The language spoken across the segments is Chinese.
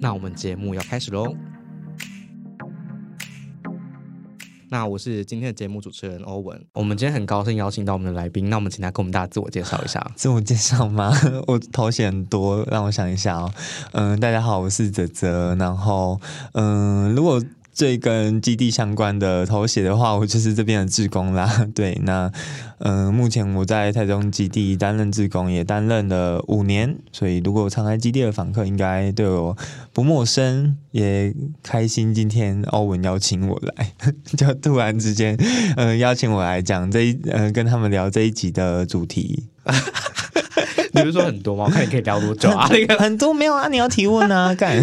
那我们节目要开始喽。那我是今天的节目主持人欧文。我们今天很高兴邀请到我们的来宾，那我们请他跟我们大家自我介绍一下。自我介绍吗？我头衔很多，让我想一下哦。嗯，大家好，我是泽泽。然后，嗯，如果这跟基地相关的头衔的话，我就是这边的志工啦。对，那嗯，目前我在台中基地担任志工，也担任了五年，所以如果常来基地的访客应该对我不陌生，也开心。今天欧文邀请我来，就突然之间，嗯，邀请我来讲这一，嗯，跟他们聊这一集的主题。你不是说很多吗？我看你可以聊多久啊？那个很多没有啊，你要提问啊，干。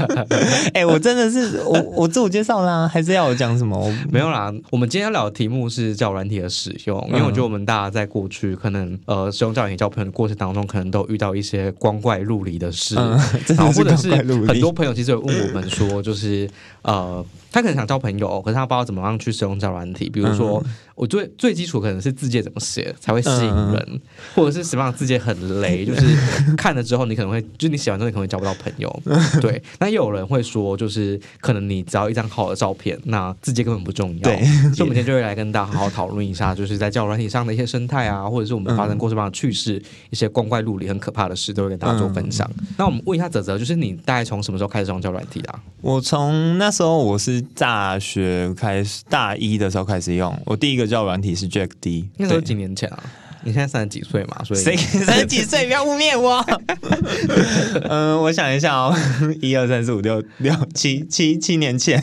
哎，我真的是我我自我介绍啦，还是要我讲什么？我没有啦。我们今天要聊的题目是教软体的使用，因为我觉得我们大家在过去可能呃使用教软体交朋友的过程当中，可能都遇到一些光怪陆离的事，然后或者是很多朋友其实有问我们说，就是呃。他可能想交朋友，可是他不知道怎么样去使用交软体。比如说，我最最基础可能是字界怎么写才会吸引人，或者是什么样的字界很雷，就是看了之后你可能会，就你写完之后你可能会交不到朋友。对，那又有人会说，就是可能你只要一张好的照片，那字界根本不重要。对，所以我们今天就会来跟大家好好讨论一下，就是在交软体上的一些生态啊，或者是我们发生过什么样的趣事，一些光怪陆离、很可怕的事，都会跟大家做分享。那我们问一下泽泽，就是你大概从什么时候开始用交软体的？我从那时候我是。大学开始，大一的时候开始用。我第一个叫软体是 Jack D，那时候几年前啊？你现在三十几岁嘛？所以谁 三十几岁不要污蔑我。嗯，我想一下哦，一二三四五六六七七七年前，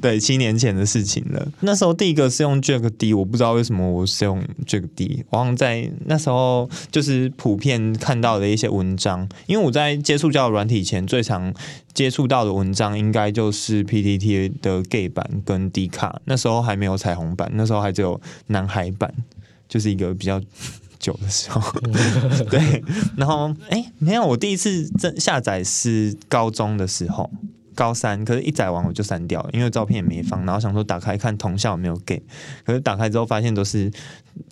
对，七年前的事情了。那时候第一个是用 Jack D，我不知道为什么我是用 Jack D。我好像在那时候就是普遍看到的一些文章，因为我在接触交友软体前最常。接触到的文章应该就是 PTT 的 gay 版跟 D 卡，那时候还没有彩虹版，那时候还只有男孩版，就是一个比较 久的时候。对，然后哎，没有，我第一次真下载是高中的时候，高三，可是一载完我就删掉了，因为照片也没放，然后想说打开看同校有没有 gay，可是打开之后发现都是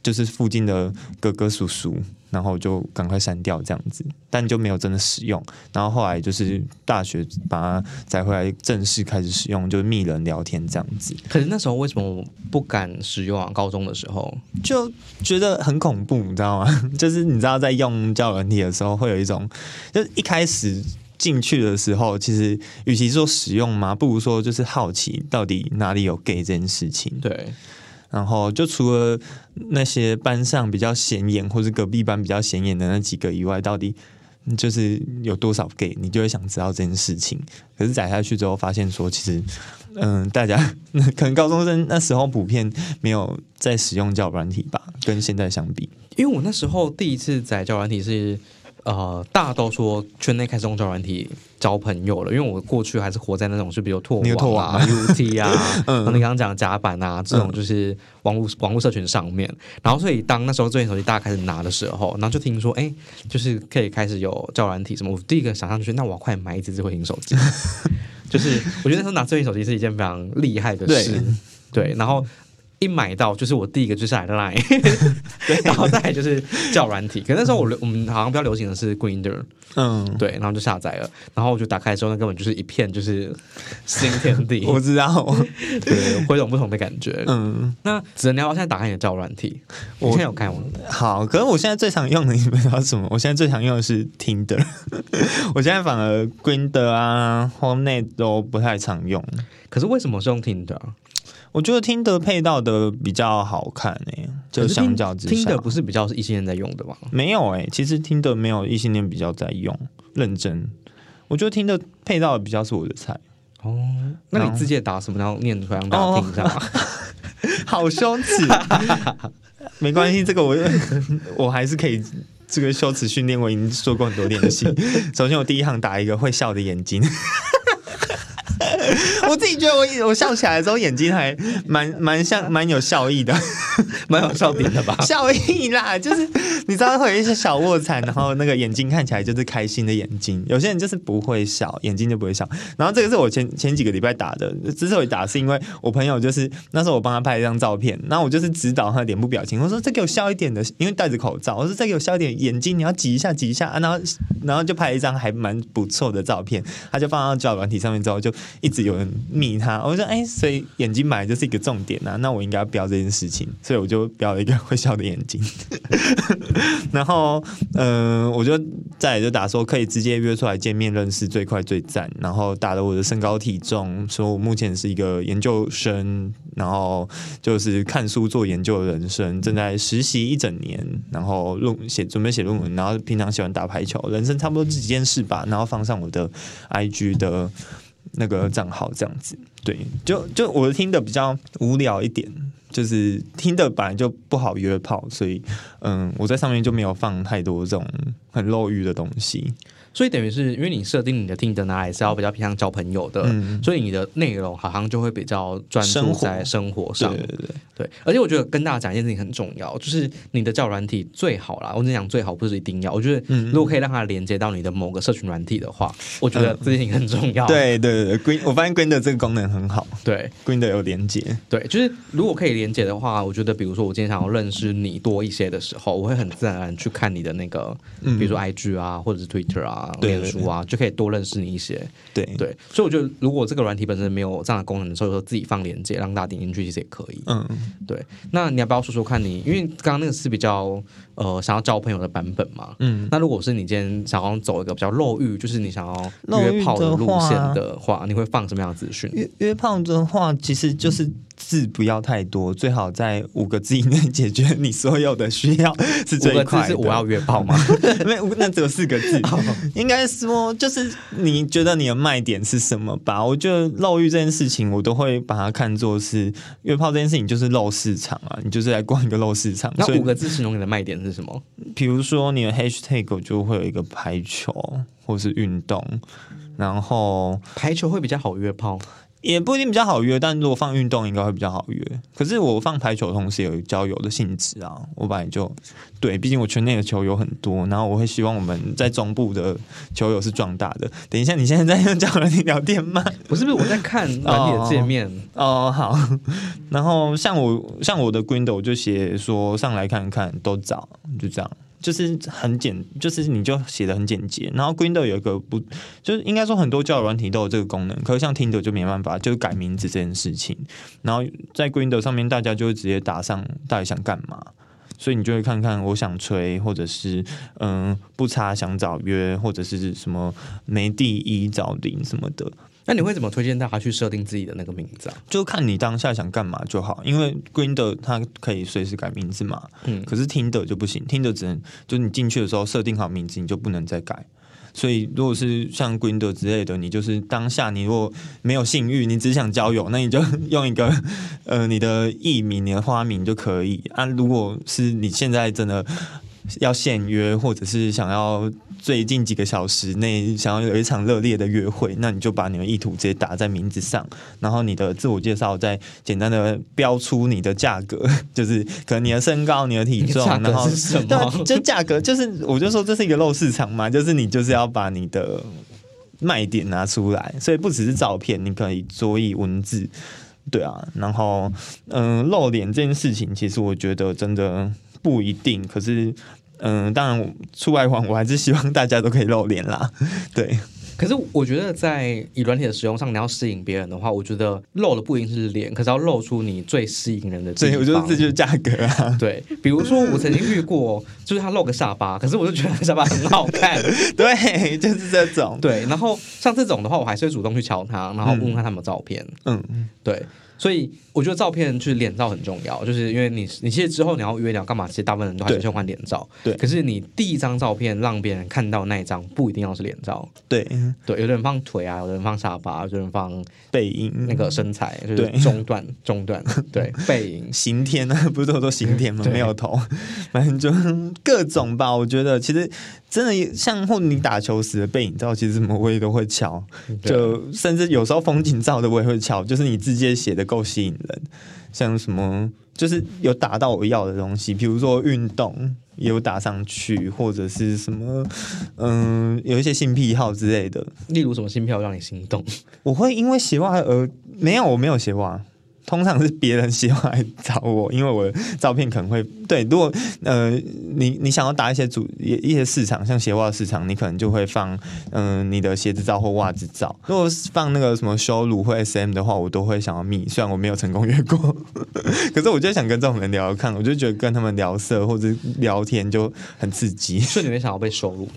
就是附近的哥哥叔叔。然后就赶快删掉这样子，但就没有真的使用。然后后来就是大学把它载回来，正式开始使用，就是密人聊天这样子。可是那时候为什么不敢使用啊？高中的时候就觉得很恐怖，你知道吗？就是你知道在用交友软体的时候，会有一种，就是一开始进去的时候，其实与其说使用嘛，不如说就是好奇到底哪里有 gay 这件事情。对。然后就除了那些班上比较显眼，或是隔壁班比较显眼的那几个以外，到底就是有多少 gay，你就会想知道这件事情。可是载下去之后，发现说其实，嗯，大家 可能高中生那时候普遍没有在使用教软体吧，跟现在相比。因为我那时候第一次载教软体是。呃，大家都说圈内开始用交软体交朋友了，因为我过去还是活在那种，就比如拓网啊、UT 啊，嗯，你刚刚讲甲板啊这种，就是网络网络社群上面。然后，所以当那时候智能手机大家开始拿的时候，然后就听说，哎，就是可以开始有交软体什么。我第一个想象就是，那我要快买一只智慧型手机。就是我觉得那时候拿智慧型手机是一件非常厉害的事，对，然后。一买到就是我第一个就下来的 line，然后再就是叫软体。可那时候我我们好像比较流行的是 Grinder，嗯，对，然后就下载了，然后我就打开之后，那根本就是一片就是新天地。我知道，对，会有不同的感觉。嗯，那只能聊。现在打开你的叫软体，我现在有开吗？好，可是我现在最常用的你知道什么？我现在最常用的是 Tinder，我现在反而 Grinder 啊、Homenet 都不太常用。可是为什么是用 Tinder？我觉得听得配到的比较好看诶，就相较之下，听的不是比较是异性恋在用的吗？没有诶，其实听的没有异性恋比较在用，认真。我觉得听的配到的比较是我的菜。哦，那你自己打什么然后念出来让大家听一下？好羞耻，没关系，这个我 我还是可以这个羞耻训练我已经做过很多练习。首先，我第一行打一个会笑的眼睛。我自己觉得我我笑起来的时候眼睛还蛮蛮像蛮有笑意的，蛮有笑点的吧？笑意啦，就是你知道会有一些小卧蚕，然后那个眼睛看起来就是开心的眼睛。有些人就是不会笑，眼睛就不会笑。然后这个是我前前几个礼拜打的，之所以打是因为我朋友就是那时候我帮他拍一张照片，然后我就是指导他脸部表情，我说再给我笑一点的，因为戴着口罩，我说再给我笑一点，眼睛你要挤一下挤一下，然后然后就拍一张还蛮不错的照片，他就放到交友软体上面之后就一直有人。密他，我说哎，所以眼睛本来就是一个重点呐，那我应该要标这件事情，所以我就标了一个会笑的眼睛。然后，嗯，我就再就打说可以直接约出来见面认识，最快最赞。然后打了我的身高体重，说我目前是一个研究生，然后就是看书做研究的人生，正在实习一整年，然后论写准备写论文，然后平常喜欢打排球，人生差不多这几件事吧。然后放上我的 IG 的。那个账号这样子，对，就就我听的比较无聊一点，就是听的本来就不好约炮，所以嗯，我在上面就没有放太多这种很漏欲的东西。所以等于是因为你设定你的听的拿来是要比较偏向交朋友的，所以你的内容好像就会比较专注在生活上。对对对对，而且我觉得跟大家讲一件事情很重要，就是你的教软体最好啦。我跟你讲，最好不是一定要。我觉得如果可以让它连接到你的某个社群软体的话，我觉得这件事情很重要。对对对，Green，我发现 Green 的这个功能很好。对，Green 的有连接。对，就是如果可以连接的话，我觉得比如说我今天想要认识你多一些的时候，我会很自然而然去看你的那个，比如说 IG 啊，或者是 Twitter 啊、脸书啊。就可以多认识你一些，对对，所以我觉得如果这个软体本身没有这样的功能的时候，说自己放链接让大家点进去其实也可以。嗯，对。那你要不要说说看你？因为刚刚那个是比较呃想要交朋友的版本嘛。嗯。那如果是你今天想要走一个比较肉欲，就是你想要约炮的路线的话，你会放什么样的资讯？约约炮的话，其实就是。字不要太多，最好在五个字以内解决你所有的需要，是最快。是我要约炮吗？没，那只有四个字。应该说，就是你觉得你的卖点是什么吧？我觉得肉欲这件事情，我都会把它看作是约炮这件事情，就是肉市场啊，你就是来逛一个肉市场。那五个字形容你的卖点是什么？比如说你的 hashtag 就会有一个排球或是运动，然后排球会比较好约炮。也不一定比较好约，但如果放运动应该会比较好约。可是我放排球同时有交友的性质啊，我本来就对，毕竟我圈内的球友很多，然后我会希望我们在中部的球友是壮大的。等一下，你现在在用交友软聊天吗？不是不是，我在看软体的界面。哦，好。然后像我像我的我就写说上来看看，都找，就这样。就是很简，就是你就写的很简洁。然后 Green 有一个不，就是应该说很多交友软体都有这个功能，可是像 Tinder 就没办法，就是改名字这件事情。然后在 Green 上面，大家就会直接打上到底想干嘛，所以你就会看看我想吹，或者是嗯不差想找约，或者是什么没第一找零什么的。那你会怎么推荐大家去设定自己的那个名字啊？就看你当下想干嘛就好，因为的它可以随时改名字嘛。嗯。可是听的就不行，听的只能就是你进去的时候设定好名字，你就不能再改。所以如果是像的之类的，你就是当下你如果没有性欲，你只想交友，那你就 用一个呃你的艺名、你的花名就可以啊。如果是你现在真的要现约，或者是想要。最近几个小时内想要有一场热烈的约会，那你就把你的意图直接打在名字上，然后你的自我介绍再简单的标出你的价格，就是可能你的身高、你的体重，然后对，就价格就是，我就说这是一个漏市场嘛，就是你就是要把你的卖点拿出来，所以不只是照片，你可以做以文字，对啊，然后嗯，露脸这件事情，其实我觉得真的不一定，可是。嗯，当然，出外玩我还是希望大家都可以露脸啦。对，可是我觉得在以软体的使用上，你要吸引别人的话，我觉得露的不一定是脸，可是要露出你最吸引人的地方。我觉得这就是价格啊。对，比如说我曾经遇过，就是他露个下巴，可是我就觉得下巴很好看。对，就是这种。对，然后像这种的话，我还是会主动去敲他，然后问问他有没有照片。嗯，对。所以我觉得照片就是脸照很重要，就是因为你你其实之后你要约你要干嘛，其实大部分人都还是先换脸照。对。可是你第一张照片让别人看到那一张，不一定要是脸照。对对，有的人放腿啊，有的人放下巴，有的人放背影，那个身材就是中段中段。对，背影刑天啊，不是都说刑天吗？没有头，反正就各种吧。我觉得其实真的像或你打球时的背影照，其实什么我也都会敲，就甚至有时候风景照的我也会敲，就是你字迹写的够吸引人，像什么就是有打到我要的东西，比如说运动有打上去，或者是什么嗯有一些性癖好之类的，例如什么性癖好让你心动？我会因为鞋袜而没有，我没有鞋袜。通常是别人喜欢来找我，因为我的照片可能会对。如果呃，你你想要打一些主一一些市场，像鞋袜市场，你可能就会放嗯你的鞋子照或袜子照。如果放那个什么修乳或 SM 的话，我都会想要密。虽然我没有成功约过，可是我就想跟这种人聊聊看，我就觉得跟他们聊色或者聊天就很刺激。所以你会想要被收入？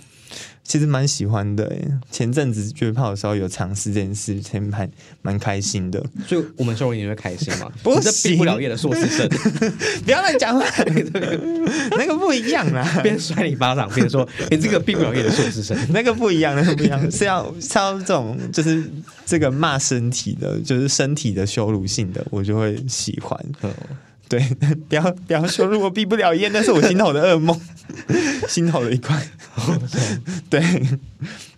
其实蛮喜欢的，前阵子约炮的时候有尝试这件事，前蛮蛮开心的。所以我们收入你会开心嘛？不是毕不了业的硕士生，不要乱讲话，那个不一样啦。边甩你巴掌边说你这个毕不了业的硕士生，那个不一样，那个不一样，是要是要这种就是这个骂身体的，就是身体的羞辱性的，我就会喜欢。对，不要不要说，如果毕不了业，那是我心头的噩梦，心头的一块。对，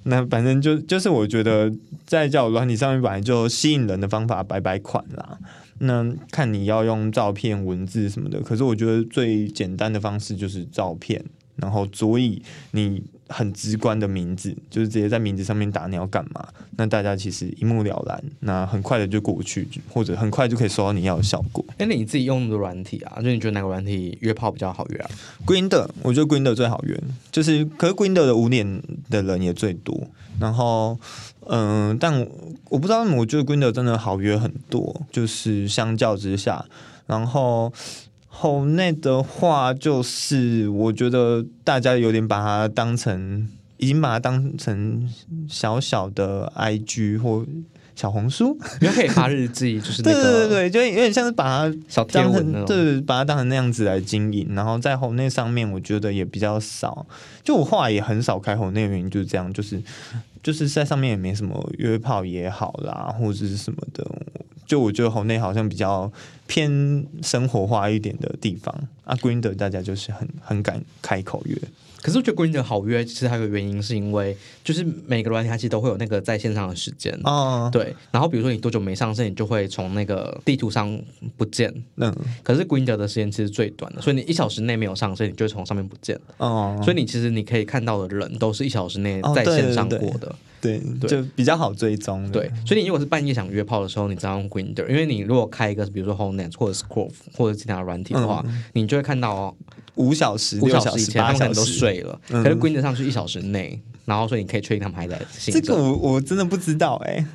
那反正就就是我觉得在交友软体上面本来就吸引人的方法摆摆款啦。那看你要用照片、文字什么的，可是我觉得最简单的方式就是照片。然后足以你很直观的名字，就是直接在名字上面打你要干嘛，那大家其实一目了然，那很快的就过去，或者很快就可以收到你要的效果。哎，那你自己用的软体啊，就你觉得哪个软体约炮比较好约啊？Grinder，我觉得 Grinder 最好约，就是可是 Grinder 的五点的人也最多。然后，嗯，但我不知道我觉得 Grinder 真的好约很多，就是相较之下，然后。后内的话，就是我觉得大家有点把它当成，已经把它当成小小的 I G 或小红书，你可以发日记，就是对对对对，就有点像是把它小当成对，把它当成那样子来经营。然后在后内上面，我觉得也比较少，就我话也很少开后内，原因就是这样，就是就是在上面也没什么约炮也好啦，或者是什么的。就我觉得红内好像比较偏生活化一点的地方啊，Green 的大家就是很很敢开口约。可是我觉得 Green 的好约，其实还有个原因是因为，就是每个软体它其实都会有那个在线上的时间哦。对，然后比如说你多久没上线，你就会从那个地图上不见。嗯。可是 Green 的时间其实最短的，所以你一小时内没有上线，你就会从上面不见。哦。所以你其实你可以看到的人都是一小时内在线上过的。对，就比较好追踪。对，所以你如果是半夜想约炮的时候，你只要用 Grinder，因为你如果开一个比如说 Homenet 或者 Scroll 或者其他软体的话，你就会看到哦五小时、五小时以前他们可能都睡了，可是 Grinder 上去一小时内，然后所以你可以确定他们还在。这个我我真的不知道哎，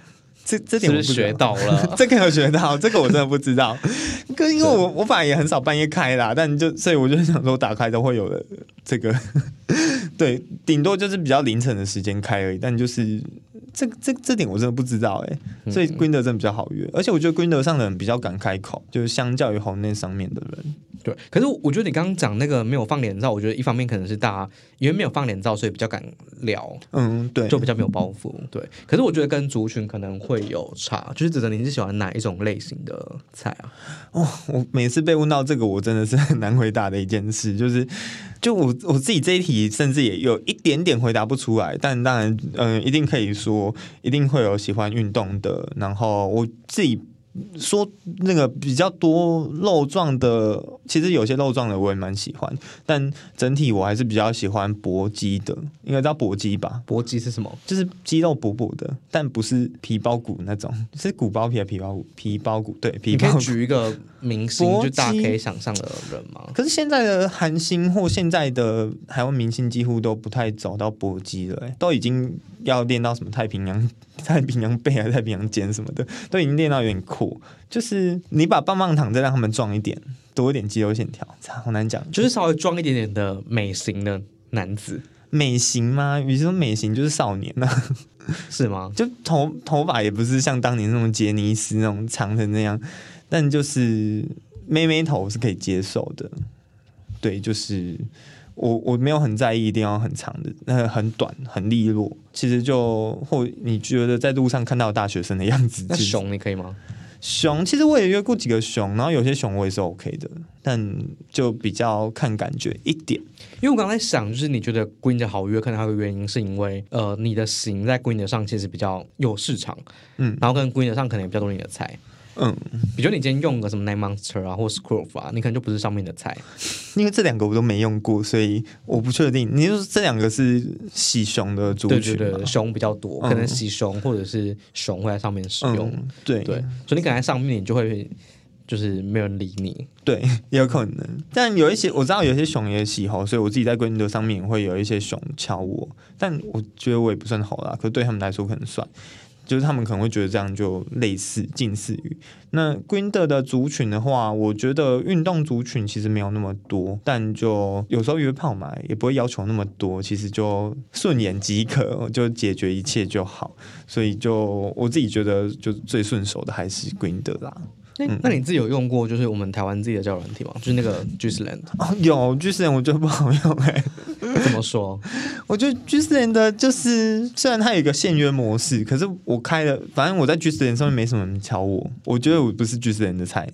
这这点我学到了，这个有学到，这个我真的不知道。可因为我我反正也很少半夜开啦，但就所以我就想说打开都会有的这个。对，顶多就是比较凌晨的时间开而已，但就是这这这点我真的不知道哎，所以 Green 的真的比较好约，而且我觉得 Green 的上的人比较敢开口，就是相较于红那上面的人。对，可是我觉得你刚刚讲那个没有放脸照，我觉得一方面可能是大家因为没有放脸照，所以比较敢聊，嗯，对，就比较没有包袱。对，可是我觉得跟族群可能会有差，就是指的你是喜欢哪一种类型的菜啊？哦，我每次被问到这个，我真的是很难回答的一件事，就是就我我自己这一题，甚至也有一点点回答不出来，但当然，嗯，一定可以说，一定会有喜欢运动的，然后我自己。说那个比较多肉状的，其实有些肉状的我也蛮喜欢，但整体我还是比较喜欢搏击的，应该叫搏击吧？搏击是什么？就是肌肉补补的，但不是皮包骨那种，是骨包皮的皮包骨，皮包骨对。你可以举一个明星，就大家可以想象的人吗？可是现在的韩星或现在的台湾明星几乎都不太走到搏击了，都已经要练到什么太平洋。太平洋背啊，太平洋肩什么的，都已经练到有点酷。就是你把棒棒糖再让他们壮一点，多一点肌肉线条，好难讲。就是稍微壮一点点的美型的男子，美型吗？与其说美型，就是少年啊，是吗？就头头发也不是像当年那种杰尼斯那种长成那样。但就是妹妹头是可以接受的。对，就是我我没有很在意一定要很长的，那很短很利落。其实就或你觉得在路上看到大学生的样子，那熊你可以吗？熊其实我也约过几个熊，然后有些熊我也是 OK 的，但就比较看感觉一点。因为我刚才想，就是你觉得 Green 的好约，可能还有原因是因为呃，你的型在 Green 上其实比较有市场，嗯，然后跟 Green 上可能也比较多你的菜。嗯，比如你今天用个什么 Nine Monster 啊，或 Scrove 啊，你可能就不是上面的菜，因为这两个我都没用过，所以我不确定。你说这两个是喜熊的族群对对对，熊比较多，可能喜熊或者是熊会在上面使用。对对，所以你可能在上面，你就会就是没有人理你。对，也有可能。但有一些我知道，有些熊也喜好，所以我自己在规定的上面会有一些熊敲我，但我觉得我也不算好啦，可对他们来说可能算。就是他们可能会觉得这样就类似近似于那 Green 的族群的话，我觉得运动族群其实没有那么多，但就有时候约炮嘛，也不会要求那么多，其实就顺眼即可，就解决一切就好。所以就我自己觉得，就最顺手的还是 Green 啦。那那你自己有用过就是我们台湾自己的交友软体吗？就是那个 g s l a n d 哦，有 g s l a n d 我觉得不好用哎。怎么说？我觉得 g s l a n d 就是虽然它有一个限约模式，可是我开了，反正我在 g s l a n d 上面没什么人敲我，我觉得我不是 g s l a n d 的菜，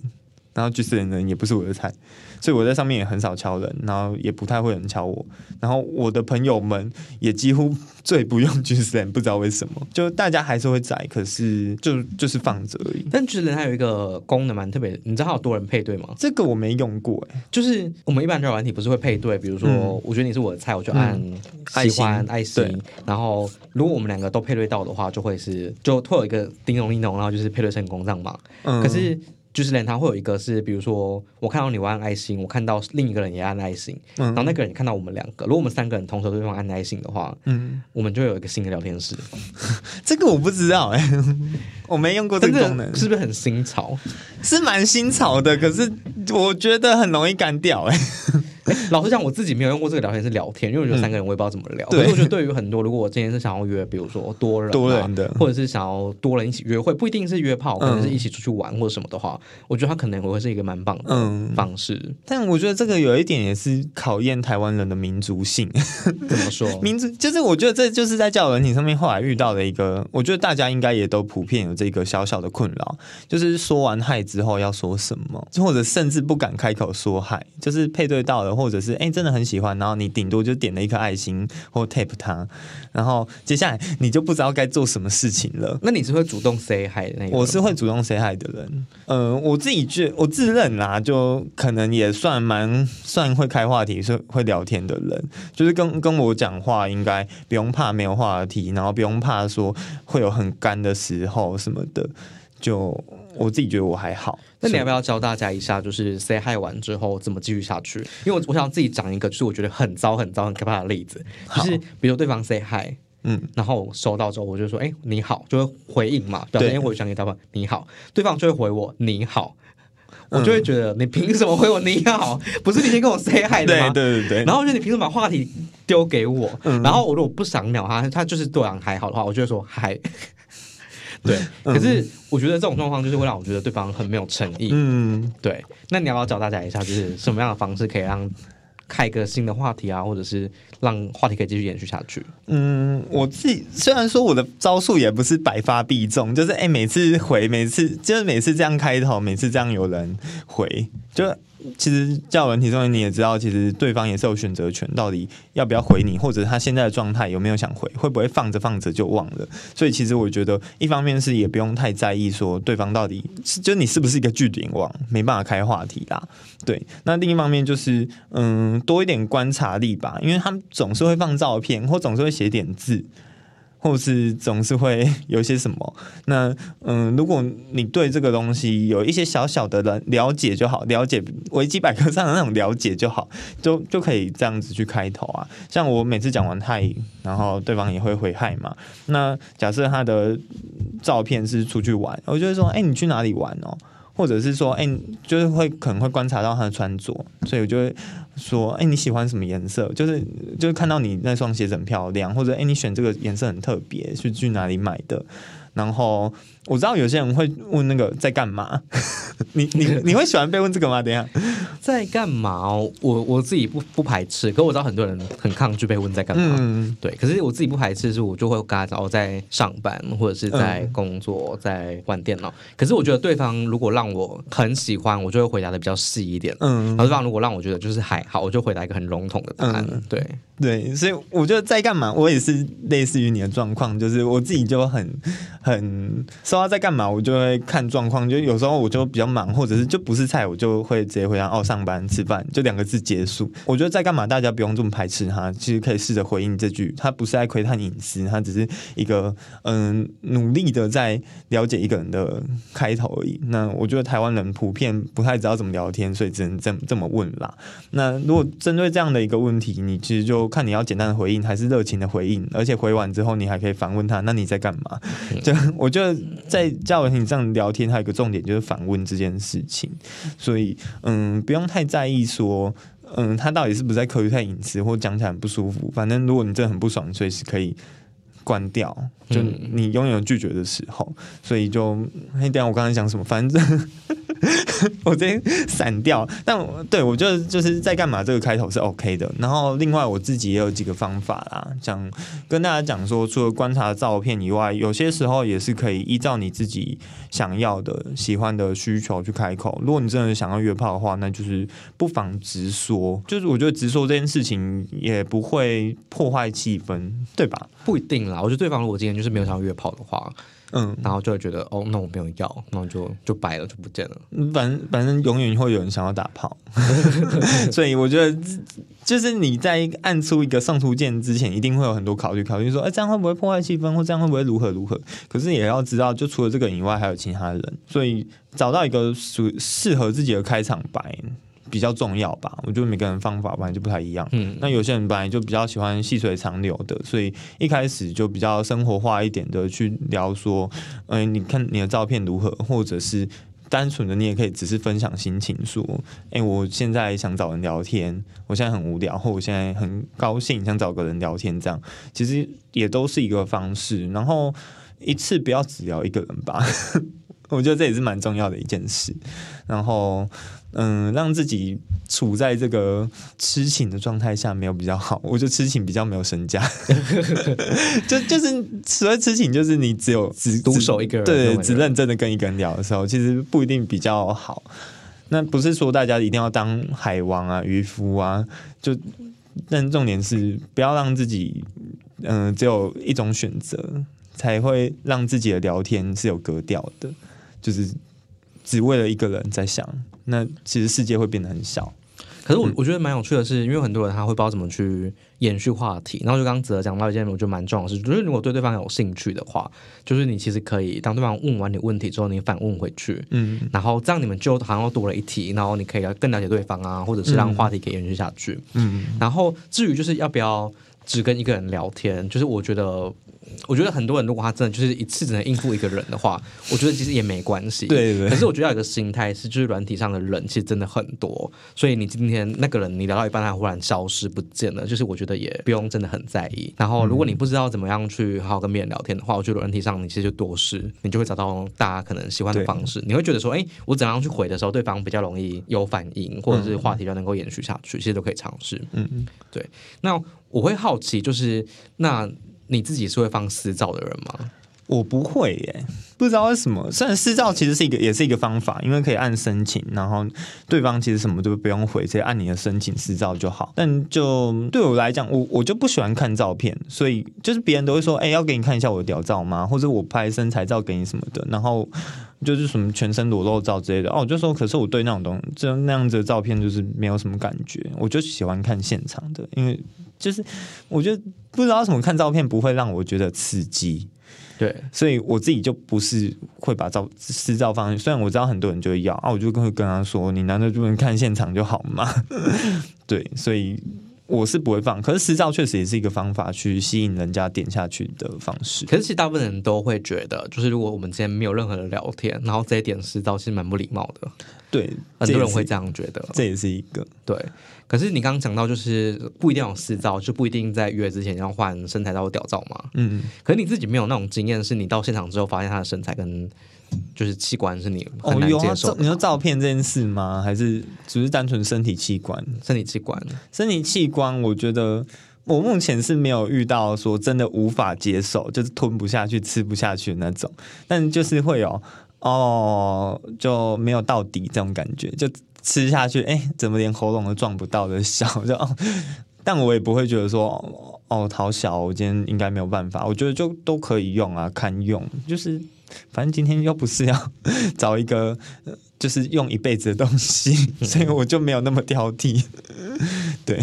然后 d 的人也不是我的菜。所以我在上面也很少敲人，然后也不太会有人敲我，然后我的朋友们也几乎 最不用 G 人，不知道为什么，就大家还是会宰，可是就就是放着而已。但 G 人它有一个功能蛮特别，你知道有多人配对吗？这个我没用过哎，就是我们一般交友软体不是会配对，比如说我觉得你是我的菜，我就按喜欢爱心，然后如果我们两个都配对到的话，就会是就会有一个叮咚叮咚，然后就是配对成功这样嘛。可是就是连他会有一个是，比如说我看到你按爱心，我看到另一个人也按爱心，然后那个人看到我们两个，如果我们三个人同时对方按爱心的话，嗯，我们就有一个新的聊天室。这个我不知道哎，我没用过这个功能，是不是很新潮？是蛮新潮的，可是我觉得很容易干掉哎。老实讲，我自己没有用过这个聊天室聊天，因为我觉得三个人我也不知道怎么聊。可是我觉得对于很多，如果我今天是想要约，比如说多人、多人的，或者是想要多人一起约会，不一定是约炮，可能是一起出去玩或者什么的话，我觉得它可能会是一个蛮棒的方式。但我觉得这个有一点也是考验台湾人的民族性。怎么说？民族就是我觉得这就是在交友软体上面后来遇到的一个，我觉得大家应该也都普遍有这个小小的困扰，就是说完嗨之后要说什么，或者甚至不敢开口说嗨，就是配对到了，或者是哎真的。很喜欢，然后你顶多就点了一颗爱心或 tap 他，然后接下来你就不知道该做什么事情了。那你是会主动 say hi 的那我是会主动 say hi 的人。嗯，我自己觉我自认啦，就可能也算蛮算会开话题、是会聊天的人。就是跟跟我讲话，应该不用怕没有话题，然后不用怕说会有很干的时候什么的。就我自己觉得我还好，那你要不要教大家一下，就是 say hi 完之后怎么继续下去？因为我我想自己讲一个，就是我觉得很糟很糟很可怕的例子，就是比如对方 say hi，嗯，然后收到之后我就说，哎，你好，就会回应嘛，表示我想给他们你好，对方就会回我你好，我就会觉得你凭什么回我你好？不是你先跟我 say hi 的吗？对对对对，然后就你凭什么把话题丢给我？然后我如果不想鸟他，他就是对我还好的话，我就会说嗨。对，可是我觉得这种状况就是会让我觉得对方很没有诚意。嗯，对。那你要不要教大家一下，就是什么样的方式可以让开一个新的话题啊，或者是让话题可以继续延续下去？嗯，我自己虽然说我的招数也不是百发必中，就是哎，每次回，每次就是每次这样开头，每次这样有人回，就。其实交友问题中，你也知道，其实对方也是有选择权，到底要不要回你，或者他现在的状态有没有想回，会不会放着放着就忘了。所以其实我觉得，一方面是也不用太在意说对方到底就你是不是一个据点王，没办法开话题啦。对，那另一方面就是嗯，多一点观察力吧，因为他们总是会放照片，或总是会写点字。或是总是会 有些什么，那嗯，如果你对这个东西有一些小小的了了解就好，了解维基百科上的那种了解就好，就就可以这样子去开头啊。像我每次讲完嗨，然后对方也会回嗨嘛。那假设他的照片是出去玩，我就会说，哎，你去哪里玩哦？或者是说，哎，就是会可能会观察到他的穿着，所以我就会说，哎，你喜欢什么颜色？就是就是看到你那双鞋子很漂亮，或者哎，你选这个颜色很特别，是去哪里买的？然后我知道有些人会问那个在干嘛，你你你会喜欢被问这个吗？等下在干嘛？我我自己不不排斥，可我知道很多人很抗拒被问在干嘛。嗯，对。可是我自己不排斥，是我就会跟他讲我在上班或者是在工作，在玩电脑。可是我觉得对方如果让我很喜欢，我就会回答的比较细一点。嗯，然后对方如果让我觉得就是还好，我就回答一个很笼统的答案。对对，所以我觉得在干嘛，我也是类似于你的状况，就是我自己就很很说他在干嘛，我就会看状况。就有时候我就比较忙，或者是就不是菜，我就会直接回答哦，上班吃饭，就两个字结束。我觉得在干嘛，大家不用这么排斥他，其实可以试着回应这句，他不是在窥探隐私，他只是一个嗯努力的在了解一个人的开头而已。那我觉得台湾人普遍不太知道怎么聊天，所以只能这这么问啦。那如果针对这样的一个问题，你其实就看你要简单的回应，还是热情的回应，而且回完之后你还可以反问他，那你在干嘛？就我觉得在交友群上聊天，还有一个重点就是反问这件事情。所以嗯，不用太在意说嗯，他到底是不是在刻意太隐私，或讲起来很不舒服。反正如果你真的很不爽，随时可以。关掉，就你拥有拒绝的时候，所以就哎，等下我刚才讲什么？反正 我直接散掉。但对我就就是在干嘛？这个开头是 OK 的。然后另外我自己也有几个方法啦，讲跟大家讲说，除了观察照片以外，有些时候也是可以依照你自己想要的、喜欢的需求去开口。如果你真的想要约炮的话，那就是不妨直说。就是我觉得直说这件事情也不会破坏气氛，对吧？不一定啦。我觉得对方如果今天就是没有想要约炮的话，嗯，然后就会觉得哦，那我没有要，那就就白了，就不见了。反正反正永远会有人想要打炮，所以我觉得就是你在按出一个上图键之前，一定会有很多考虑，考虑说，哎，这样会不会破坏气氛，或这样会不会如何如何？可是也要知道，就除了这个以外，还有其他人，所以找到一个属适合自己的开场白。比较重要吧，我觉得每个人方法本来就不太一样。嗯，那有些人本来就比较喜欢细水长流的，所以一开始就比较生活化一点的去聊说，嗯，你看你的照片如何，或者是单纯的你也可以只是分享心情，说，哎，我现在想找人聊天，我现在很无聊，或我现在很高兴想找个人聊天，这样其实也都是一个方式。然后一次不要只聊一个人吧，我觉得这也是蛮重要的一件事。然后。嗯，让自己处在这个痴情的状态下没有比较好，我觉得痴情比较没有身价，就就是所谓痴情，就是你只有只独守一个人，对，只认真的跟一个人聊的时候，其实不一定比较好。那不是说大家一定要当海王啊、渔夫啊，就但重点是不要让自己嗯只有一种选择，才会让自己的聊天是有格调的，就是只为了一个人在想。那其实世界会变得很小，可是我我觉得蛮有趣的是，因为很多人他会不知道怎么去延续话题，然后就刚刚泽讲到一件我觉得蛮重要的事，就是如果对对方有兴趣的话，就是你其实可以当对方问完你问题之后，你反问回去，嗯，然后这样你们就好像多了一题，然后你可以更了解对方啊，或者是让话题可以延续下去，嗯，然后至于就是要不要只跟一个人聊天，就是我觉得。我觉得很多人如果他真的就是一次只能应付一个人的话，我觉得其实也没关系。对对。可是我觉得有一个心态是，就是软体上的人其实真的很多，所以你今天那个人你聊到一半他忽然消失不见了，就是我觉得也不用真的很在意。然后如果你不知道怎么样去好好跟别人聊天的话，我觉得软体上你其实就多试，你就会找到大家可能喜欢的方式。你会觉得说，哎，我怎样去回的时候，对方比较容易有反应，或者是话题比较能够延续下去，其实都可以尝试。嗯嗯。对。那我会好奇，就是那。你自己是会放私照的人吗？我不会耶，不知道为什么。虽然私照其实是一个，也是一个方法，因为可以按申请，然后对方其实什么都不用回，直接按你的申请私照就好。但就对我来讲，我我就不喜欢看照片，所以就是别人都会说，哎，要给你看一下我的屌照吗？或者我拍身材照给你什么的，然后就是什么全身裸露照之类的。哦，我就说，可是我对那种东，就那样子的照片就是没有什么感觉，我就喜欢看现场的，因为就是我觉得不知道什么看照片不会让我觉得刺激。对，所以我自己就不是会把照私照放。虽然我知道很多人就会要啊，我就会跟他说：“你难道就能看现场就好吗？” 对，所以我是不会放。可是私照确实也是一个方法，去吸引人家点下去的方式。可是其实大部分人都会觉得，就是如果我们之间没有任何的聊天，然后这一点私照，其实蛮不礼貌的。对，很多人会这样觉得，这也是一个对。可是你刚刚讲到，就是不一定要有私照，就不一定在约之前要换身材照或屌照嘛。嗯。可是你自己没有那种经验，是你到现场之后发现他的身材跟就是器官是你很难接受。你说照片这件事吗？还是只是单纯身体器官？身体器官，身体器官，我觉得我目前是没有遇到说真的无法接受，就是吞不下去、吃不下去的那种。但就是会有哦，就没有到底这种感觉，就。吃下去，哎，怎么连喉咙都撞不到的小，就，但我也不会觉得说，哦，好小，我今天应该没有办法。我觉得就都可以用啊，看用。就是反正今天又不是要找一个，就是用一辈子的东西，所以我就没有那么挑剔。对，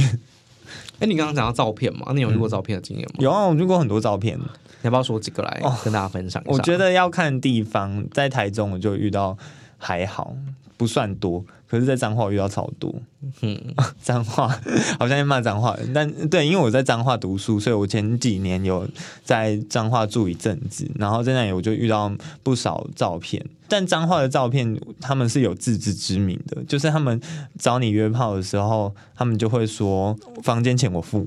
哎，你刚刚讲到照片嘛，你有遇过照片的经验吗？有啊，我遇过很多照片。你要不要说几个来跟大家分享一下？我觉得要看地方，在台中我就遇到还好，不算多。可是，在脏话遇到超多，嗯，脏话 好像在骂脏话，但对，因为我在脏话读书，所以我前几年有在脏话住一阵子，然后在那里我就遇到不少照片，但脏话的照片他们是有自知之明的，就是他们找你约炮的时候，他们就会说 房间钱我付，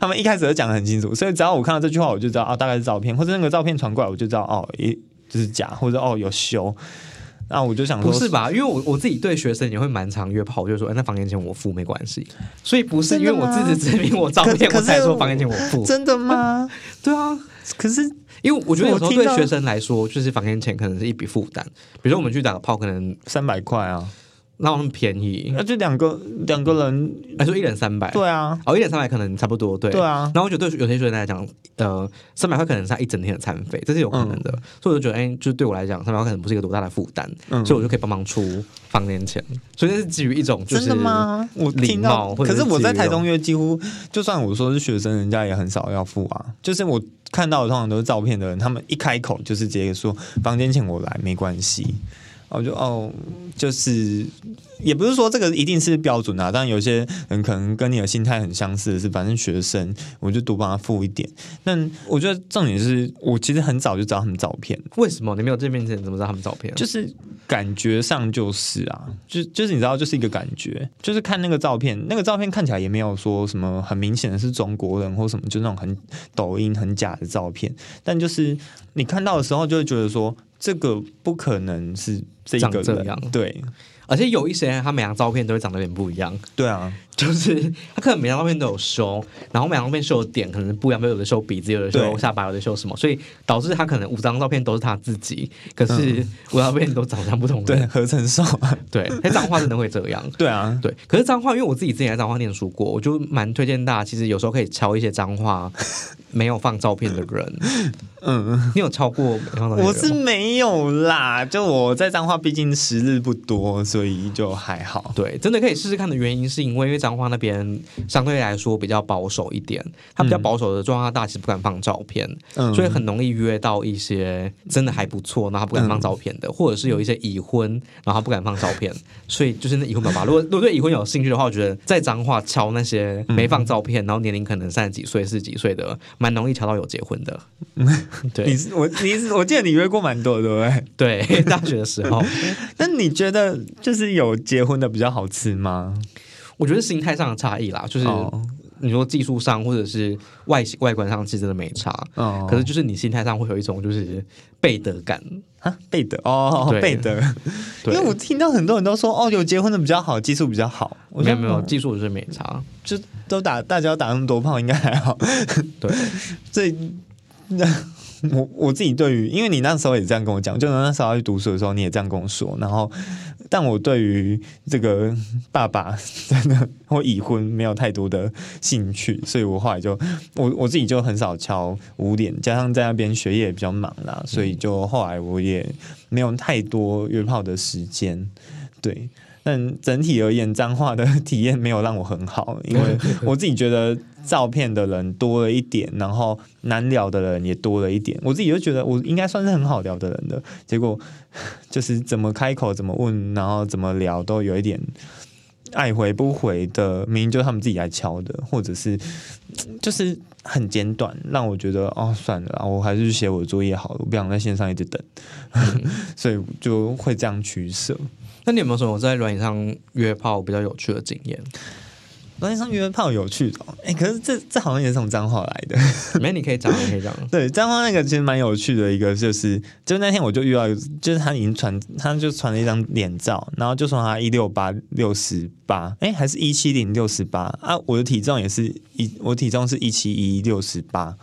他们一开始就讲的很清楚，所以只要我看到这句话，我就知道啊，大概是照片，或者那个照片传过来，我就知道哦，一就是假，或者哦有修。那我就想说，不是吧？因为我我自己对学生也会蛮常约炮，就说，哎，那房间钱我付没关系。所以不是因为我自己证明，我照片我才说房间钱我付。真的吗？对啊。可是因为我觉得有时候对学生来说，就是房间钱可能是一笔负担。比如说我们去打个炮，可能三百块啊。那那么便宜，那就两个两个人，来说一人三百，对啊，哦，一人三百可能差不多，对，对啊。然后我觉得对有些学生来讲，呃，三百块可能是他一整天的餐费，这是有可能的，所以我就觉得，哎，就是对我来讲，三百块可能不是一个多大的负担，所以我就可以帮忙出房间钱。所以这是基于一种真的吗？我礼貌，可是我在台中约几乎，就算我说是学生，人家也很少要付啊。就是我看到的通常都是照片的人，他们一开口就是直接说房间钱我来，没关系。我就哦，就是也不是说这个一定是标准啊，但有些人可能跟你的心态很相似，是反正学生，我就多帮他付一点。但我觉得重点是我其实很早就知道他们照片，为什么你没有见面前怎么知道他们照片？就是感觉上就是啊，就就是你知道，就是一个感觉，就是看那个照片，那个照片看起来也没有说什么很明显的是中国人或什么，就那种很抖音很假的照片，但就是你看到的时候就会觉得说。这个不可能是这个这样，对，而且有一些人他每张照片都会长得有点不一样，对啊，就是他可能每张照片都有修，然后每张照片修的点可能不一样，有的修鼻子，有的修下巴，有的修什么，所以导致他可能五张照片都是他自己，可是五张照片都长相不同，对，合成瘦，对，他脏话真的会这样，对啊，对，可是脏话，因为我自己之前在脏话念书过，我就蛮推荐大家，其实有时候可以敲一些脏话没有放照片的人。嗯，你有抄过？我是没有啦，就我在脏话，毕竟时日不多，所以就还好。对，真的可以试试看的原因，是因为因为彰化那边相对来说比较保守一点，他比较保守的状况，大其实不敢放照片，所以很容易约到一些真的还不错，然后不敢放照片的，或者是有一些已婚，然后不敢放照片，所以就是那已婚爸爸。如果如果对已婚有兴趣的话，我觉得在彰化敲那些没放照片，然后年龄可能三十几岁、四十几岁的，蛮容易敲到有结婚的。对，你我，你我记得你约过蛮多，对不对？对，大学的时候。那你觉得就是有结婚的比较好吃吗？我觉得心态上的差异啦，就是你说技术上或者是外形外观上其实真的没差，哦。可是就是你心态上会有一种就是背德感啊，背德哦，背德。因为我听到很多人都说哦，有结婚的比较好，技术比较好。我没有没有，技术就是没差，就都打大家打那么多炮，应该还好。对，所以。那我我自己对于，因为你那时候也这样跟我讲，就那时候要去读书的时候，你也这样跟我说。然后，但我对于这个爸爸 真的或已婚没有太多的兴趣，所以我后来就我我自己就很少敲五点，加上在那边学业比较忙啦，所以就后来我也没有太多约炮的时间。对，但整体而言，脏话的 体验没有让我很好，因为 我自己觉得。照片的人多了一点，然后难聊的人也多了一点。我自己就觉得我应该算是很好聊的人的，结果 就是怎么开口、怎么问，然后怎么聊，都有一点爱回不回的。明明就是他们自己来敲的，或者是就是很简短，让我觉得哦，算了，我还是写我的作业好了，我不想在线上一直等，所以就会这样取舍。那你有没有什么在软件上约炮比较有趣的经验？软件上约炮有趣的，哎，可是这这好像也是从脏话来的。没，你可以讲，你可以讲。对，脏话那个其实蛮有趣的一个，就是就那天我就遇到，就是他已经传，他就传了一张脸照，然后就说他一六八六十八，哎，还是一七零六十八啊？我的体重也是一，我体重是一七一六十八。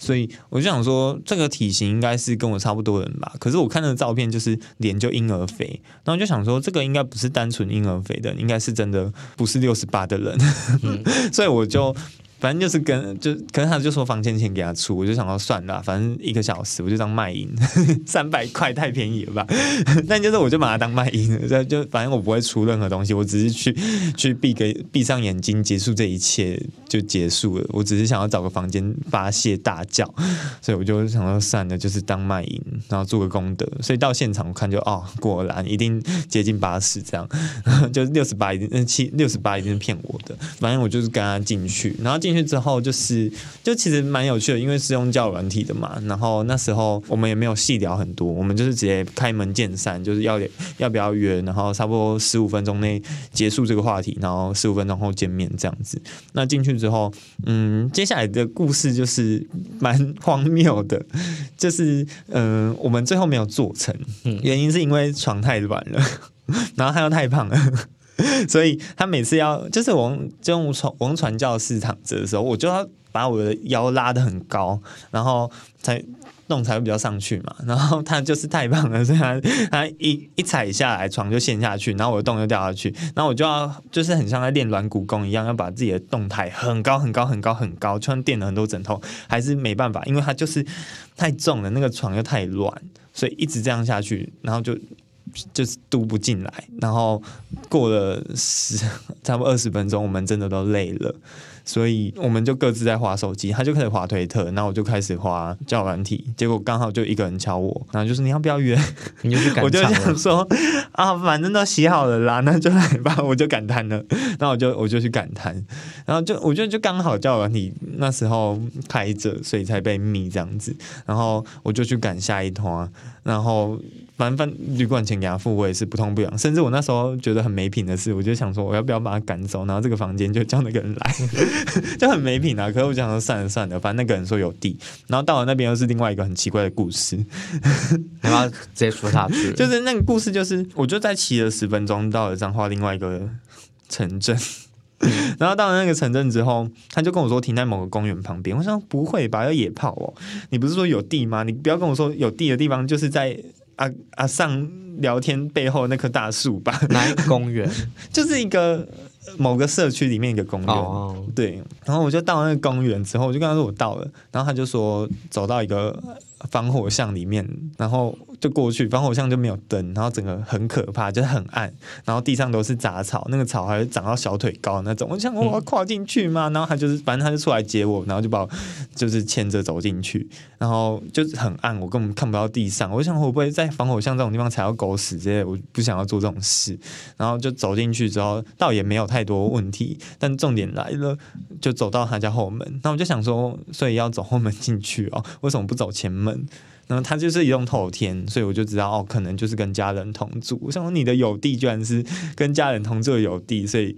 所以我就想说，这个体型应该是跟我差不多人吧。可是我看那个照片，就是脸就婴儿肥，然后就想说，这个应该不是单纯婴儿肥的，应该是真的不是六十八的人。所以我就。反正就是跟就，可能他就说房间钱给他出，我就想要算了，反正一个小时我就当卖淫，三百块太便宜了吧？但就是我就把它当卖淫，就就反正我不会出任何东西，我只是去去闭个闭上眼睛结束这一切就结束了。我只是想要找个房间发泄大叫，所以我就想要算了，就是当卖淫，然后做个功德。所以到现场我看就哦，果然一定接近八十这样，就六十八一定七六十八一定是骗我的。反正我就是跟他进去，然后。进去之后就是，就其实蛮有趣的，因为是用教软体的嘛。然后那时候我们也没有细聊很多，我们就是直接开门见山，就是要要不要约，然后差不多十五分钟内结束这个话题，然后十五分钟后见面这样子。那进去之后，嗯，接下来的故事就是蛮荒谬的，就是嗯，我们最后没有做成，原因是因为床太软了，然后他又太胖了。所以他每次要就是我就用传我用传教士躺着的时候，我就要把我的腰拉的很高，然后才弄才会比较上去嘛。然后他就是太胖了，所以他他一一踩下来床就陷下去，然后我的洞就掉下去，然后我就要就是很像在练软骨功一样，要把自己的动态很高很高很高很高，就算垫了很多枕头，还是没办法，因为他就是太重了，那个床又太软，所以一直这样下去，然后就。就是读不进来，然后过了十差不多二十分钟，我们真的都累了。所以我们就各自在划手机，他就开始划推特，然后我就开始划教软体，结果刚好就一个人敲我，然后就是你要不要约？你就我就想说啊，反正都洗好了啦，那就来吧，我就感叹了，然后我就我就去感叹，然后就我觉得就刚好教软体那时候开着，所以才被密这样子，然后我就去赶下一团，然后反正旅馆钱给他付，我也是不痛不痒，甚至我那时候觉得很没品的事，我就想说我要不要把他赶走，然后这个房间就叫那个人来。就很没品啊！可是我想说算了算了，反正那个人说有地，然后到了那边又是另外一个很奇怪的故事，然后直接说下去。就是那个故事，就是我就在骑了十分钟到了彰化另外一个城镇，然后到了那个城镇之后，他就跟我说停在某个公园旁边。我想不会吧，要野炮哦？你不是说有地吗？你不要跟我说有地的地方就是在阿阿上聊天背后那棵大树吧？哪一个公园？就是一个。某个社区里面一个公园，对，然后我就到那个公园之后，我就跟他说我到了，然后他就说走到一个。防火巷里面，然后就过去，防火巷就没有灯，然后整个很可怕，就是很暗，然后地上都是杂草，那个草还长到小腿高那种。我想我要跨进去吗？然后他就是，反正他就出来接我，然后就把我就是牵着走进去，然后就是很暗，我根本看不到地上。我想会不会在防火巷这种地方踩到狗屎之类，我不想要做这种事。然后就走进去之后，倒也没有太多问题，但重点来了，就走到他家后门，那我就想说，所以要走后门进去哦，为什么不走前门？然后他就是一栋透天，所以我就知道哦，可能就是跟家人同住。我想说你的有地居然是跟家人同住的有地，所以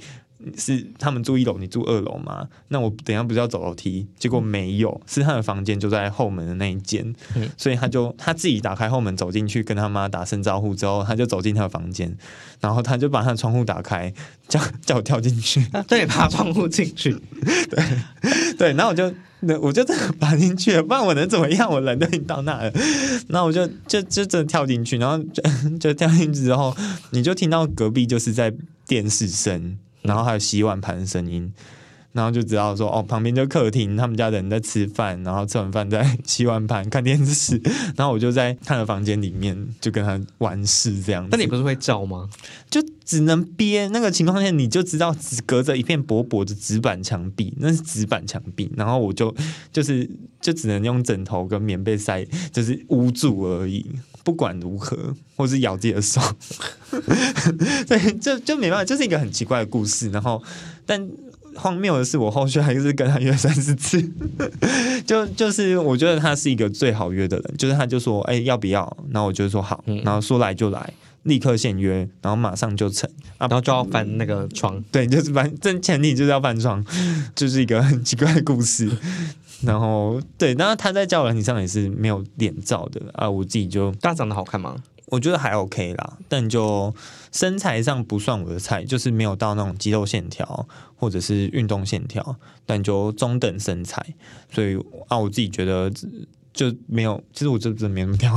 是他们住一楼，你住二楼吗？那我等下不是要走楼梯？结果没有，是他的房间就在后门的那一间，所以他就他自己打开后门走进去，跟他妈打声招呼之后，他就走进他的房间，然后他就把他的窗户打开，叫叫我跳进去，对，爬窗户进去，对对，然后我就。那我就真的爬进去，不然我能怎么样？我人都已经到那了，那我就就就真跳进去，然后就就跳进去之后，你就听到隔壁就是在电视声，然后还有洗碗盘的声音。然后就知道说哦，旁边就客厅，他们家的人在吃饭，然后吃完饭在 洗碗盘看电视，然后我就在他的房间里面就跟他完事这样。那你不是会叫吗？就只能憋那个情况下，你就知道只隔着一片薄薄的纸板墙壁，那是纸板墙壁，然后我就就是就只能用枕头跟棉被塞，就是捂住而已。不管如何，或是咬自己的手，对，就就没办法，就是一个很奇怪的故事。然后，但。荒谬的是，我后续还是跟他约三四次，就就是我觉得他是一个最好约的人，就是他就说，哎，要不要？然后我就说好，然后说来就来，立刻现约，然后马上就成啊，然后就要翻那个窗。对，就是翻，这前提就是要翻窗，就是一个很奇怪的故事。然后对，然后他在交友软体上也是没有脸照的啊，我自己就他长得好看吗？我觉得还 OK 啦，但就身材上不算我的菜，就是没有到那种肌肉线条或者是运动线条，但就中等身材，所以啊，我自己觉得。就没有，其实我真的没那么挑，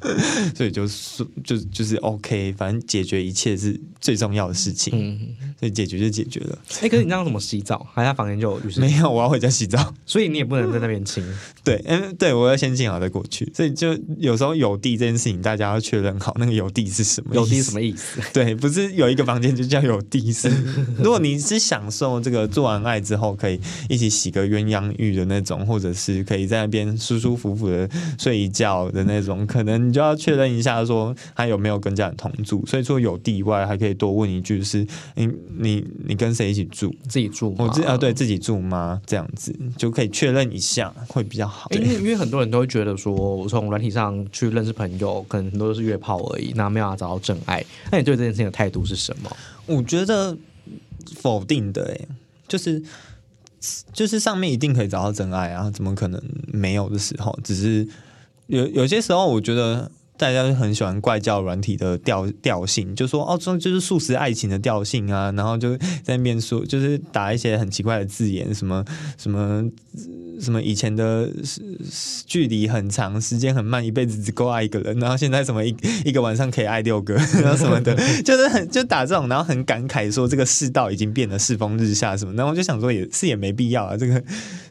所以就是就就是 OK，反正解决一切是最重要的事情，嗯，所以解决就解决了。哎，可是你那样怎么洗澡？还在房间就有浴室？没有，我要回家洗澡，所以你也不能在那边亲。对，嗯，对我要先清好再过去。所以就有时候有地这件事情，大家要确认好那个有地是什么？有地什么意思？对，不是有一个房间就叫有地是。如果你是享受这个做完爱之后可以一起洗个鸳鸯浴的那种，或者是可以在那边舒舒服服。的睡一觉的那种，可能你就要确认一下，说他有没有跟家人同住。所以说有地外，还可以多问一句：是你你你跟谁一起住？自己住？我自啊对自己住吗？这样子就可以确认一下，会比较好。因为因为很多人都会觉得说，我从软体上去认识朋友，可能很多都是约炮而已，那没有办法找到真爱。那你对这件事情的态度是什么？我觉得否定的，哎，就是。就是上面一定可以找到真爱啊，怎么可能没有的时候？只是有有些时候，我觉得大家很喜欢怪叫软体的调调性，就说哦，这就是素食爱情的调性啊，然后就在那边说，就是打一些很奇怪的字眼，什么什么。什么以前的距离很长，时间很慢，一辈子只够爱一个人，然后现在什么一一个晚上可以爱六个，然后什么的，就是很就打这种，然后很感慨说这个世道已经变得世风日下什么，然后我就想说也是也没必要啊，这个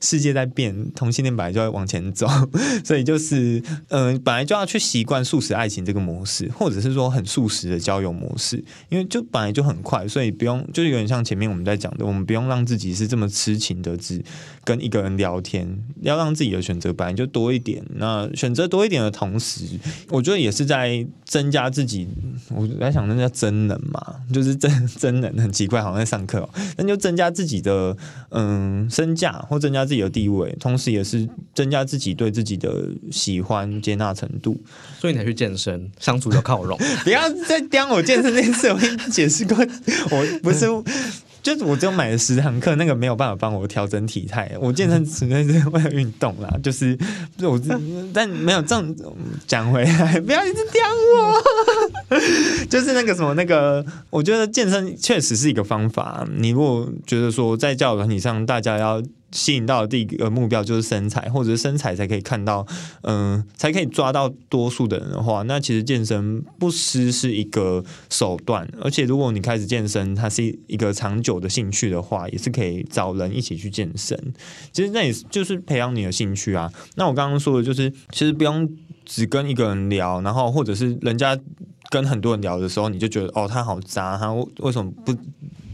世界在变，同性恋本来就要往前走，所以就是嗯，本来就要去习惯素食爱情这个模式，或者是说很素食的交友模式，因为就本来就很快，所以不用就有点像前面我们在讲的，我们不用让自己是这么痴情的，只跟一个人聊天。要让自己的选择本来就多一点，那选择多一点的同时，我觉得也是在增加自己。我在想，那叫真人嘛，就是真真人，很奇怪，好像在上课。那就增加自己的嗯身价，或增加自己的地位，同时也是增加自己对自己的喜欢接纳程度。所以你去健身，相处就靠拢。不要再刁我健身那件事，我跟你解释过，我不是。就是我只有买了十堂课，那个没有办法帮我调整体态。我健身纯粹是为了运动啦，就是我，但没有这样讲回来，不要一直刁我。就是那个什么，那个我觉得健身确实是一个方法。你如果觉得说在教育团体上，大家要。吸引到的第一个目标就是身材，或者是身材才可以看到，嗯，才可以抓到多数的人的话，那其实健身不失是一个手段。而且如果你开始健身，它是一个长久的兴趣的话，也是可以找人一起去健身。其实那也就是培养你的兴趣啊。那我刚刚说的就是，其实不用只跟一个人聊，然后或者是人家跟很多人聊的时候，你就觉得哦，他好渣，他为什么不？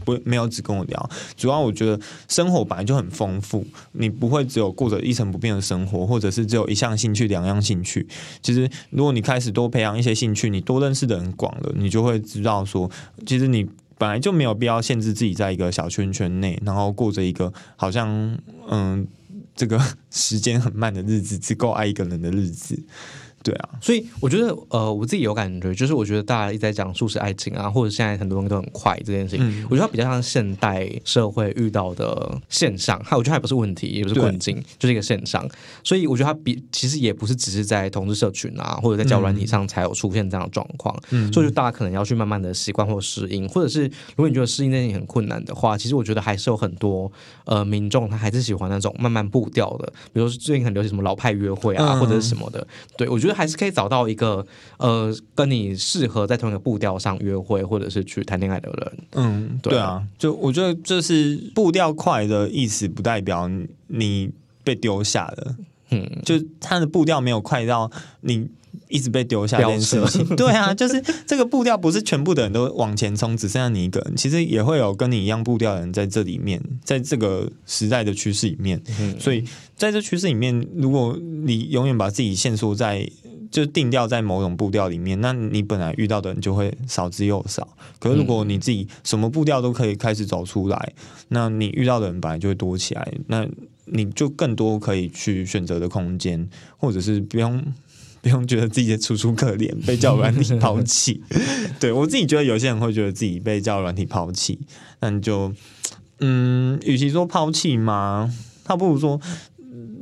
不，没有只跟我聊，主要我觉得生活本来就很丰富，你不会只有过着一成不变的生活，或者是只有一项兴趣、两样兴趣。其实，如果你开始多培养一些兴趣，你多认识的人广了，你就会知道说，其实你本来就没有必要限制自己在一个小圈圈内，然后过着一个好像嗯，这个 时间很慢的日子，只够爱一个人的日子。对啊，所以我觉得，呃，我自己有感觉，就是我觉得大家一直在讲素食爱情啊，或者现在很多东西都很快这件事情，我觉得它比较像现代社会遇到的现象，它我觉得还不是问题，也不是困境，就是一个现象。所以我觉得它比其实也不是只是在同志社群啊，或者在交软体上才有出现这样的状况。嗯，所以就大家可能要去慢慢的习惯或适应，或者是如果你觉得适应这件事情很困难的话，其实我觉得还是有很多呃民众他还是喜欢那种慢慢步调的，比如说最近很流行什么老派约会啊，或者是什么的。对我觉得。还是可以找到一个呃，跟你适合在同一个步调上约会，或者是去谈恋爱的人。嗯，对啊，就我觉得这是步调快的意思，不代表你被丢下了。嗯，就他的步调没有快到你。一直被丢下这件事情，对啊，就是这个步调不是全部的人都往前冲，只剩下你一个人。其实也会有跟你一样步调的人在这里面，在这个时代的趋势里面。所以在这趋势里面，如果你永远把自己限缩在就定调在某种步调里面，那你本来遇到的人就会少之又少。可是如果你自己什么步调都可以开始走出来，那你遇到的人本来就会多起来，那你就更多可以去选择的空间，或者是不用。不用觉得自己的楚楚可怜，被教软体抛弃。对我自己觉得，有些人会觉得自己被教软体抛弃，那你就，嗯，与其说抛弃嘛，他不如说。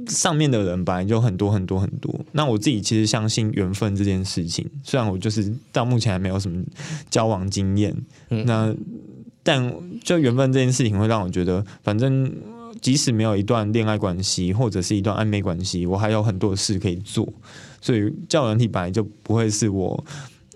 上面的人本来就很多很多很多，那我自己其实相信缘分这件事情。虽然我就是到目前还没有什么交往经验，那但就缘分这件事情会让我觉得，反正即使没有一段恋爱关系或者是一段暧昧关系，我还有很多事可以做。所以教人体本来就不会是我。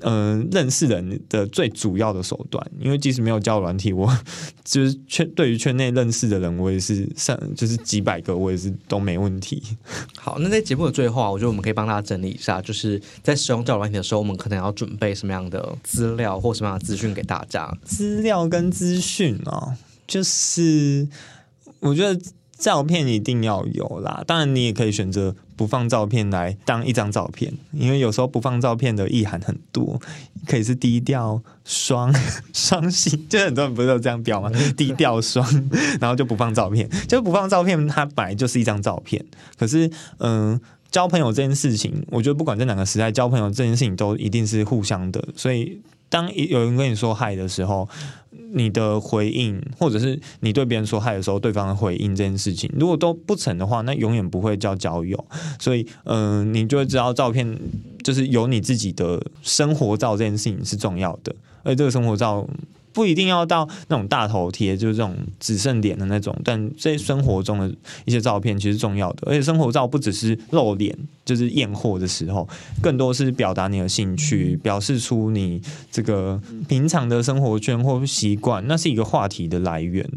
嗯，认识人的最主要的手段，因为即使没有交软体，我 就是圈对于圈内认识的人，我也是上就是几百个，我也是都没问题。好，那在节目的最后啊，我觉得我们可以帮大家整理一下，就是在使用交软体的时候，我们可能要准备什么样的资料或什么样的资讯给大家。资料跟资讯啊，就是我觉得。照片一定要有啦，当然你也可以选择不放照片来当一张照片，因为有时候不放照片的意涵很多，可以是低调双 双性，就很多人不是都这样标吗？低调双，然后就不放照片，就不放照片，它本来就是一张照片。可是，嗯，交朋友这件事情，我觉得不管在哪个时代，交朋友这件事情都一定是互相的，所以。当有人跟你说嗨的时候，你的回应，或者是你对别人说嗨的时候，对方的回应这件事情，如果都不成的话，那永远不会叫交友。所以，嗯，你就会知道照片就是有你自己的生活照这件事情是重要的，而这个生活照。不一定要到那种大头贴，就是这种只剩脸的那种，但在生活中的一些照片其实重要的。而且生活照不只是露脸，就是验货的时候，更多是表达你的兴趣，表示出你这个平常的生活圈或习惯，那是一个话题的来源。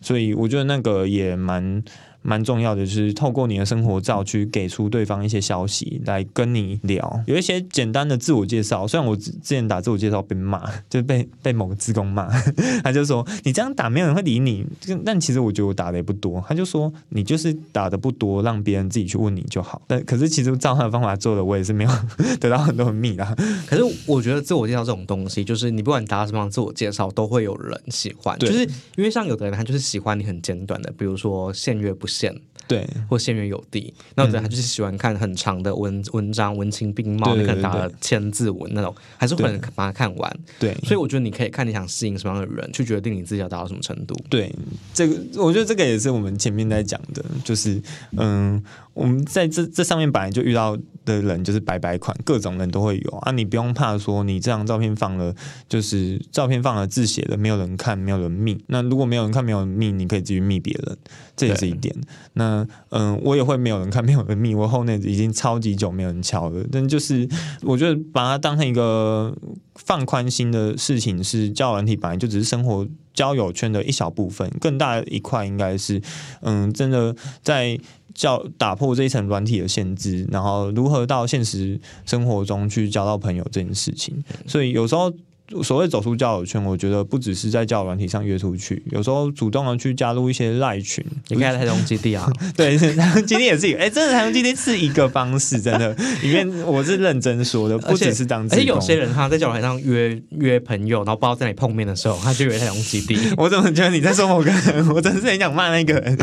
所以我觉得那个也蛮。蛮重要的，就是透过你的生活照去给出对方一些消息，来跟你聊。有一些简单的自我介绍，虽然我之之前打自我介绍被骂，就被被某个职工骂，他就说你这样打没有人会理你。但其实我觉得我打的也不多，他就说你就是打的不多，让别人自己去问你就好。但可是其实照他的方法做的，我也是没有得到很多的密啦。可是我觉得自我介绍这种东西，就是你不管打什么样自我介绍，都会有人喜欢。就是因为像有的人他就是喜欢你很简短的，比如说限约不。线对，或线源有地，那我觉得他就是喜欢看很长的文文章，文情并茂，你可能打了千字文那种，还是会把它看完。对，所以我觉得你可以看你想适应什么样的人，去决定你自己要达到什么程度。对，这个我觉得这个也是我们前面在讲的，就是嗯。我们在这这上面本来就遇到的人就是白白款，各种人都会有啊，你不用怕说你这张照片放了，就是照片放了字写的，没有人看，没有人密。那如果没有人看，没有人密，你可以继续密别人，这也是一点。那嗯，我也会没有人看，没有人密，我后面已经超级久没有人敲了。但就是我觉得把它当成一个放宽心的事情，是交友软体本来就只是生活交友圈的一小部分，更大的一块应该是嗯，真的在。叫打破这一层软体的限制，然后如何到现实生活中去交到朋友这件事情，所以有时候。所谓走出交友圈，我觉得不只是在交友软体上约出去，有时候主动的去加入一些赖群，你看台中基地啊，对，台中基地也是一个，哎，真的台中基地是一个方式，真的，里面我是认真说的，不只是当，而且有些人他在交友台上约约朋友，然后不知道在哪里碰面的时候，他就约台中基地。我怎么觉得你在说某个人？我真的是很想骂那个人。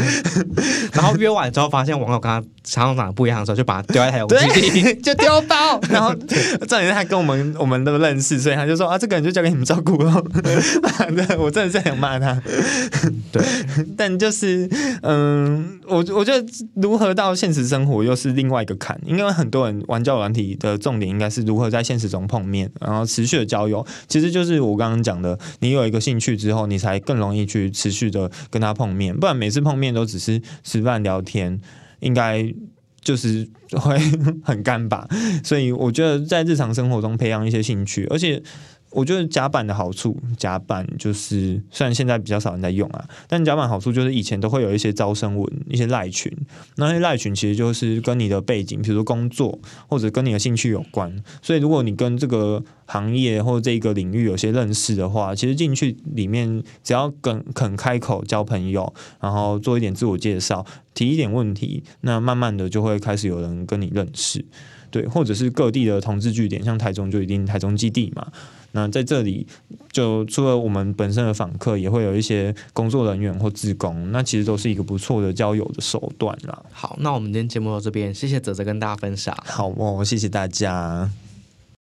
然后约完之后，发现网友跟他想法长得不一样的时候，就把他丢在台中基地，就丢包。然后重点是他跟我们我们都认识，所以他就说啊，这个。就交给你们照顾了，我真的是想骂他。对，但就是嗯，我我觉得如何到现实生活又是另外一个坎，因为很多人玩交友软体的重点应该是如何在现实中碰面，然后持续的交友。其实就是我刚刚讲的，你有一个兴趣之后，你才更容易去持续的跟他碰面，不然每次碰面都只是吃饭聊天，应该。就是会很干吧，所以我觉得在日常生活中培养一些兴趣，而且。我觉得甲板的好处，甲板就是虽然现在比较少人在用啊，但甲板好处就是以前都会有一些招生文、一些赖群，那些赖群其实就是跟你的背景，比如说工作或者跟你的兴趣有关。所以如果你跟这个行业或者这个领域有些认识的话，其实进去里面只要肯肯开口交朋友，然后做一点自我介绍，提一点问题，那慢慢的就会开始有人跟你认识。对，或者是各地的同志据点，像台中就一定台中基地嘛。那在这里，就除了我们本身的访客，也会有一些工作人员或职工，那其实都是一个不错的交友的手段啦。好，那我们今天节目到这边，谢谢泽泽跟大家分享。好哦，谢谢大家。